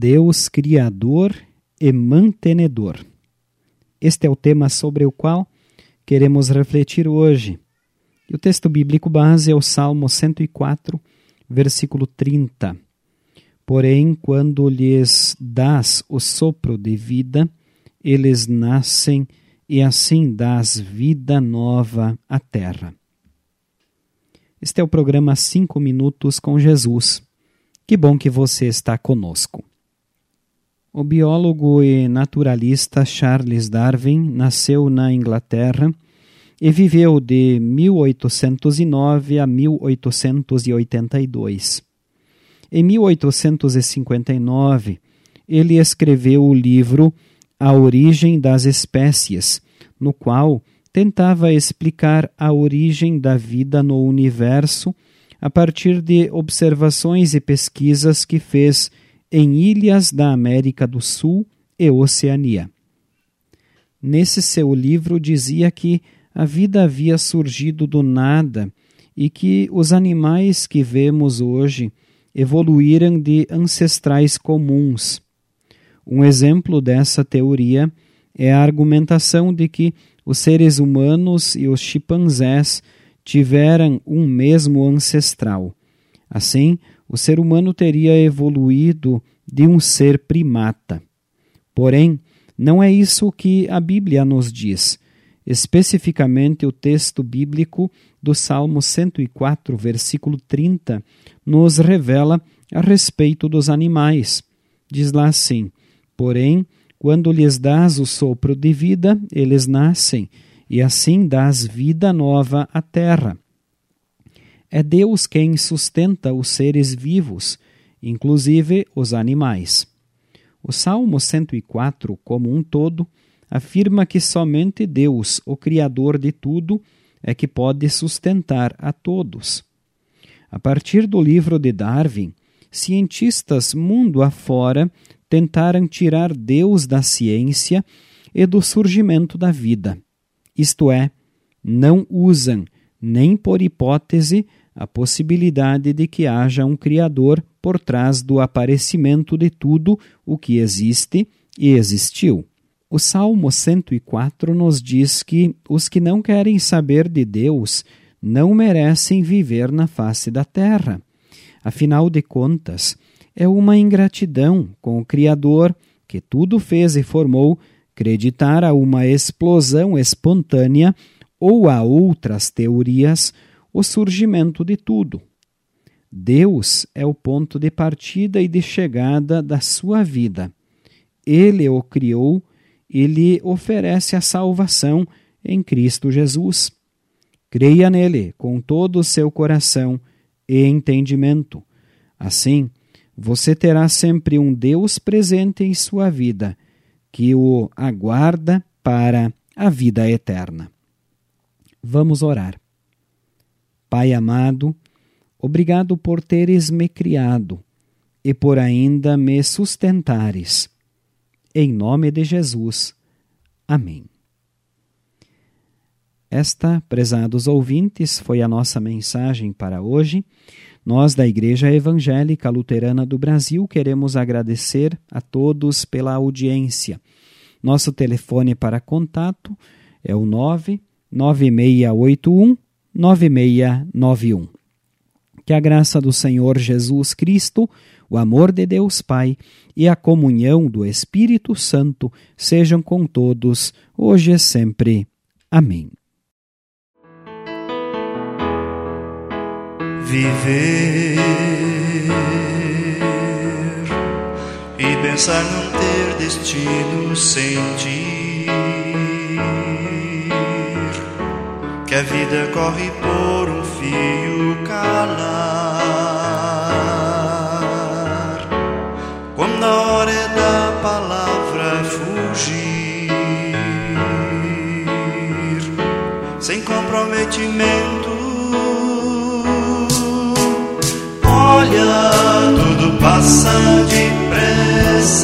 Deus Criador e Mantenedor. Este é o tema sobre o qual queremos refletir hoje. E o texto bíblico base é o Salmo 104, versículo 30. Porém, quando lhes dás o sopro de vida, eles nascem e assim dás vida nova à terra. Este é o programa 5 Minutos com Jesus. Que bom que você está conosco. O biólogo e naturalista Charles Darwin nasceu na Inglaterra e viveu de 1809 a 1882. Em 1859, ele escreveu o livro A Origem das Espécies, no qual tentava explicar a origem da vida no universo a partir de observações e pesquisas que fez em ilhas da América do Sul e Oceania. Nesse seu livro dizia que a vida havia surgido do nada e que os animais que vemos hoje evoluíram de ancestrais comuns. Um exemplo dessa teoria é a argumentação de que os seres humanos e os chimpanzés tiveram um mesmo ancestral. Assim, o ser humano teria evoluído de um ser primata. Porém, não é isso que a Bíblia nos diz. Especificamente, o texto bíblico do Salmo 104, versículo 30, nos revela a respeito dos animais. Diz lá assim: Porém, quando lhes dás o sopro de vida, eles nascem, e assim dás vida nova à terra. É Deus quem sustenta os seres vivos, inclusive os animais. O Salmo 104, como um todo, afirma que somente Deus, o Criador de tudo, é que pode sustentar a todos. A partir do livro de Darwin, cientistas mundo afora tentaram tirar Deus da ciência e do surgimento da vida. Isto é, não usam, nem por hipótese, a possibilidade de que haja um Criador por trás do aparecimento de tudo o que existe e existiu. O Salmo 104 nos diz que os que não querem saber de Deus não merecem viver na face da terra. Afinal de contas, é uma ingratidão com o Criador, que tudo fez e formou, acreditar a uma explosão espontânea ou a outras teorias o surgimento de tudo. Deus é o ponto de partida e de chegada da sua vida. Ele o criou e lhe oferece a salvação em Cristo Jesus. Creia nele com todo o seu coração e entendimento. Assim, você terá sempre um Deus presente em sua vida, que o aguarda para a vida eterna. Vamos orar. Pai amado, obrigado por teres me criado e por ainda me sustentares. Em nome de Jesus. Amém. Esta, prezados ouvintes, foi a nossa mensagem para hoje. Nós, da Igreja Evangélica Luterana do Brasil, queremos agradecer a todos pela audiência. Nosso telefone para contato é o 99681 9691. Que a graça do Senhor Jesus Cristo, o amor de Deus Pai e a comunhão do Espírito Santo sejam com todos, hoje e sempre. Amém. Viver e pensar não ter destino sem ti. Que a vida corre por um fio calar. Quando a hora é da palavra fugir, sem comprometimento olha, tudo passa depressa.